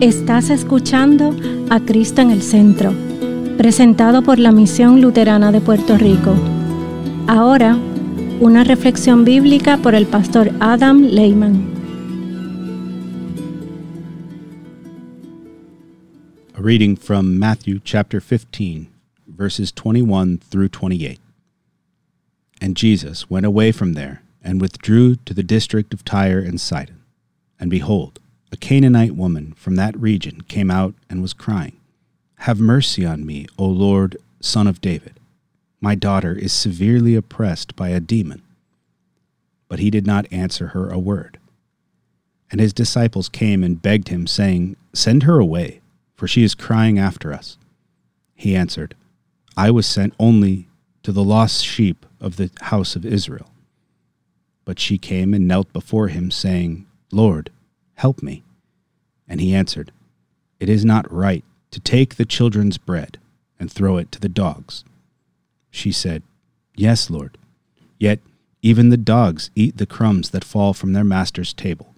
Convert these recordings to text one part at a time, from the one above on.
Estás escuchando a Cristo en el Centro, presentado por la Misión Luterana de Puerto Rico. Ahora, una reflexión bíblica por el pastor Adam Lehman. A reading from Matthew chapter 15, verses 21 through 28. And Jesus went away from there and withdrew to the district of Tyre and Sidon. And behold, a Canaanite woman from that region came out and was crying, Have mercy on me, O Lord, Son of David. My daughter is severely oppressed by a demon. But he did not answer her a word. And his disciples came and begged him, saying, Send her away, for she is crying after us. He answered, I was sent only to the lost sheep of the house of Israel. But she came and knelt before him, saying, Lord, help me. And he answered, It is not right to take the children's bread and throw it to the dogs. She said, Yes, Lord. Yet even the dogs eat the crumbs that fall from their master's table.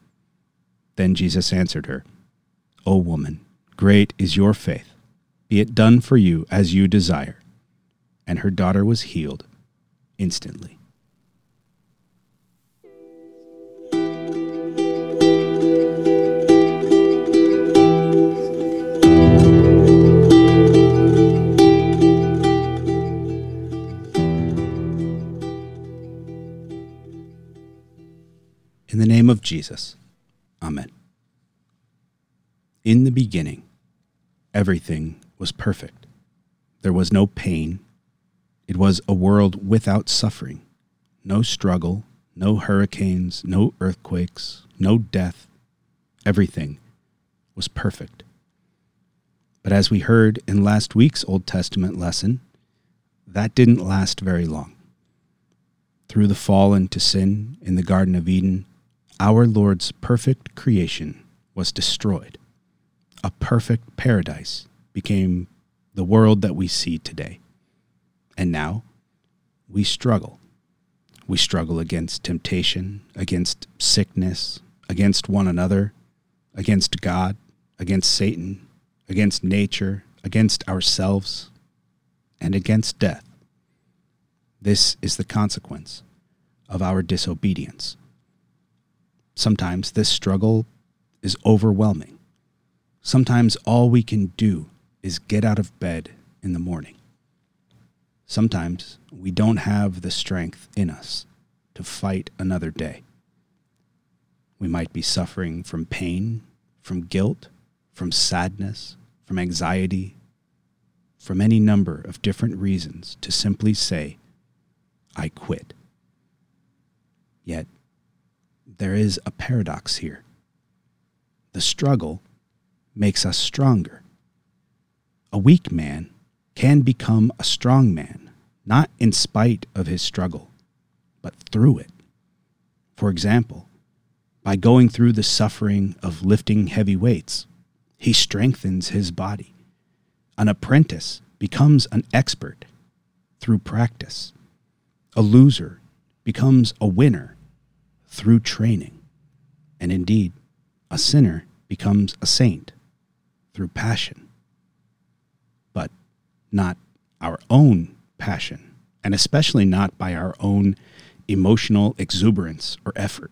Then Jesus answered her, O woman, great is your faith. Be it done for you as you desire. And her daughter was healed instantly. Jesus. Amen. In the beginning, everything was perfect. There was no pain. It was a world without suffering, no struggle, no hurricanes, no earthquakes, no death. Everything was perfect. But as we heard in last week's Old Testament lesson, that didn't last very long. Through the fall into sin in the Garden of Eden, our Lord's perfect creation was destroyed. A perfect paradise became the world that we see today. And now we struggle. We struggle against temptation, against sickness, against one another, against God, against Satan, against nature, against ourselves, and against death. This is the consequence of our disobedience. Sometimes this struggle is overwhelming. Sometimes all we can do is get out of bed in the morning. Sometimes we don't have the strength in us to fight another day. We might be suffering from pain, from guilt, from sadness, from anxiety, from any number of different reasons to simply say, I quit. Yet, there is a paradox here. The struggle makes us stronger. A weak man can become a strong man, not in spite of his struggle, but through it. For example, by going through the suffering of lifting heavy weights, he strengthens his body. An apprentice becomes an expert through practice. A loser becomes a winner through training. And indeed, a sinner becomes a saint through passion. But not our own passion, and especially not by our own emotional exuberance or effort.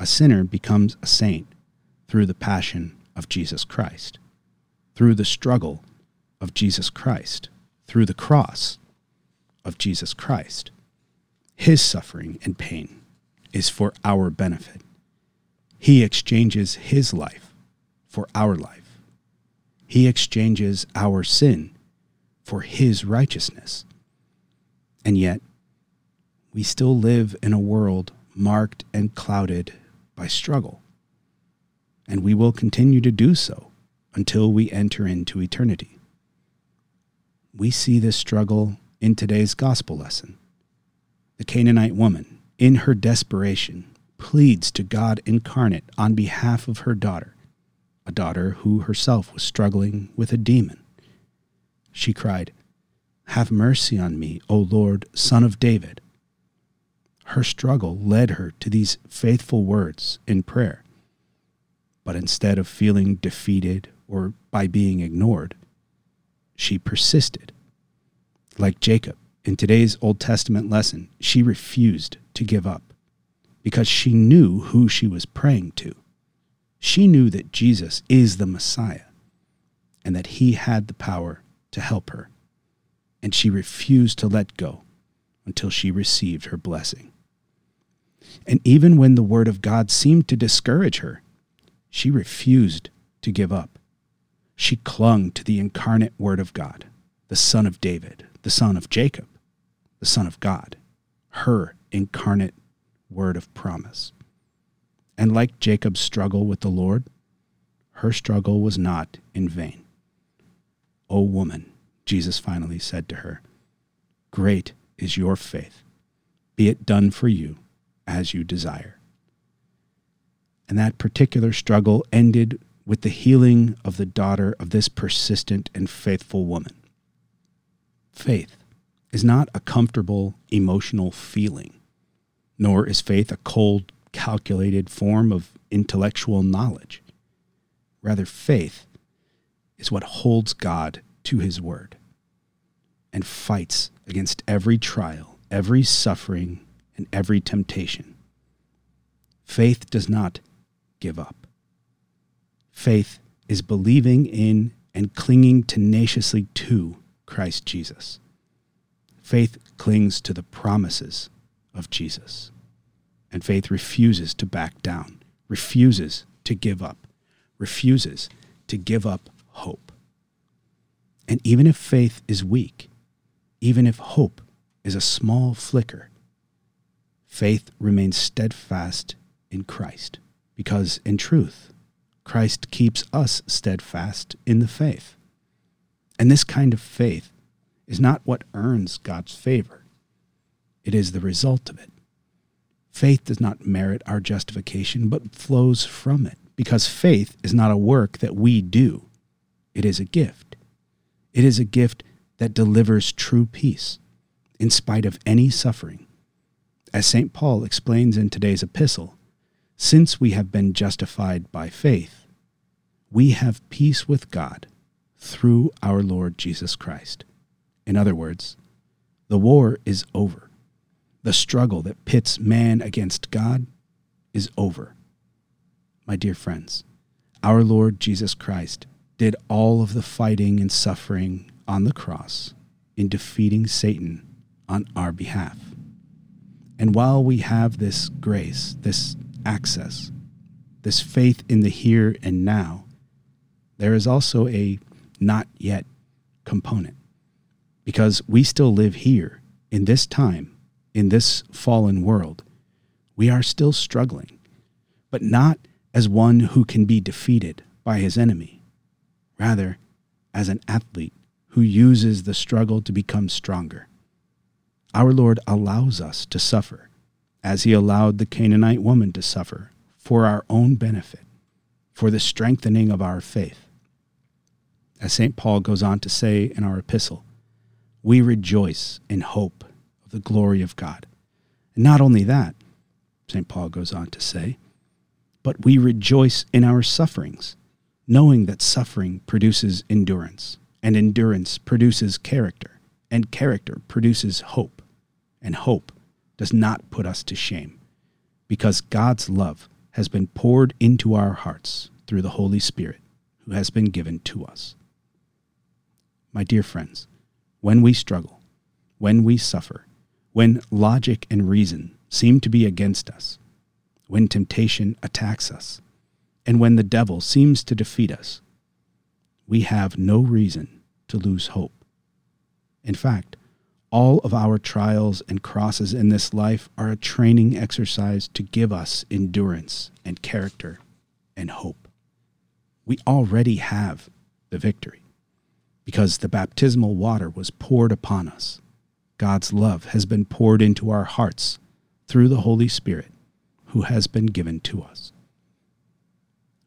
A sinner becomes a saint through the passion of Jesus Christ, through the struggle of Jesus Christ, through the cross of Jesus Christ, his suffering and pain is for our benefit. He exchanges his life for our life. He exchanges our sin for his righteousness. And yet, we still live in a world marked and clouded by struggle. And we will continue to do so until we enter into eternity. We see this struggle in today's gospel lesson. The Canaanite woman in her desperation, pleads to God incarnate on behalf of her daughter, a daughter who herself was struggling with a demon. She cried, Have mercy on me, O Lord, Son of David. Her struggle led her to these faithful words in prayer. But instead of feeling defeated or by being ignored, she persisted. Like Jacob, in today's Old Testament lesson, she refused to give up because she knew who she was praying to. She knew that Jesus is the Messiah and that he had the power to help her. And she refused to let go until she received her blessing. And even when the word of God seemed to discourage her, she refused to give up. She clung to the incarnate word of God, the son of David, the son of Jacob, the son of God, her incarnate word of promise. And like Jacob's struggle with the Lord, her struggle was not in vain. O woman, Jesus finally said to her, Great is your faith. Be it done for you as you desire. And that particular struggle ended with the healing of the daughter of this persistent and faithful woman. Faith is not a comfortable emotional feeling, nor is faith a cold, calculated form of intellectual knowledge. Rather, faith is what holds God to his word and fights against every trial, every suffering, and every temptation. Faith does not give up. Faith is believing in and clinging tenaciously to Christ Jesus. Faith clings to the promises of Jesus. And faith refuses to back down, refuses to give up, refuses to give up hope. And even if faith is weak, even if hope is a small flicker, faith remains steadfast in Christ, because in truth, Christ keeps us steadfast in the faith. And this kind of faith is not what earns God's favor, it is the result of it. Faith does not merit our justification, but flows from it, because faith is not a work that we do, it is a gift. It is a gift that delivers true peace in spite of any suffering. As St. Paul explains in today's epistle, since we have been justified by faith, we have peace with God through our Lord Jesus Christ. In other words, the war is over. The struggle that pits man against God is over. My dear friends, our Lord Jesus Christ did all of the fighting and suffering on the cross in defeating Satan on our behalf. And while we have this grace, this access, this faith in the here and now, there is also a not yet component. Because we still live here in this time, in this fallen world. We are still struggling, but not as one who can be defeated by his enemy, rather, as an athlete who uses the struggle to become stronger. Our Lord allows us to suffer, as he allowed the Canaanite woman to suffer, for our own benefit, for the strengthening of our faith. As St. Paul goes on to say in our epistle, we rejoice in hope the glory of God. And not only that, St. Paul goes on to say, but we rejoice in our sufferings, knowing that suffering produces endurance and endurance produces character, and character produces hope, and hope does not put us to shame, because God's love has been poured into our hearts through the Holy Spirit who has been given to us. My dear friends, when we struggle, when we suffer, when logic and reason seem to be against us, when temptation attacks us, and when the devil seems to defeat us, we have no reason to lose hope. In fact, all of our trials and crosses in this life are a training exercise to give us endurance and character and hope. We already have the victory because the baptismal water was poured upon us. God's love has been poured into our hearts through the Holy Spirit who has been given to us.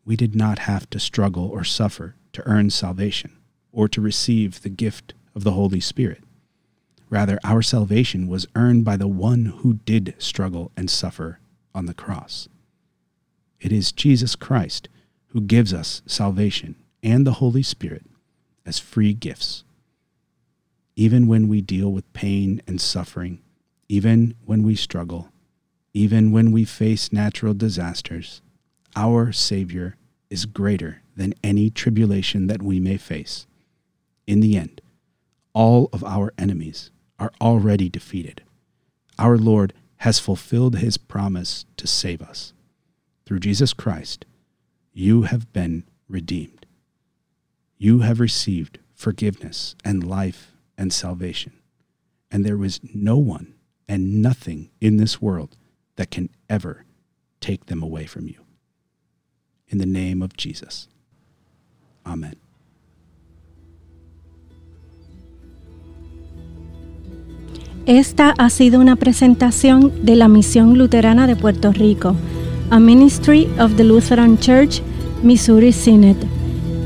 We did not have to struggle or suffer to earn salvation or to receive the gift of the Holy Spirit. Rather, our salvation was earned by the one who did struggle and suffer on the cross. It is Jesus Christ who gives us salvation and the Holy Spirit as free gifts. Even when we deal with pain and suffering, even when we struggle, even when we face natural disasters, our Savior is greater than any tribulation that we may face. In the end, all of our enemies are already defeated. Our Lord has fulfilled his promise to save us. Through Jesus Christ, you have been redeemed. You have received forgiveness and life and salvation. And there is no one and nothing in this world that can ever take them away from you. In the name of Jesus. Amen. Esta ha sido una presentación de la Misión Luterana de Puerto Rico, a Ministry of the Lutheran Church, Missouri Synod.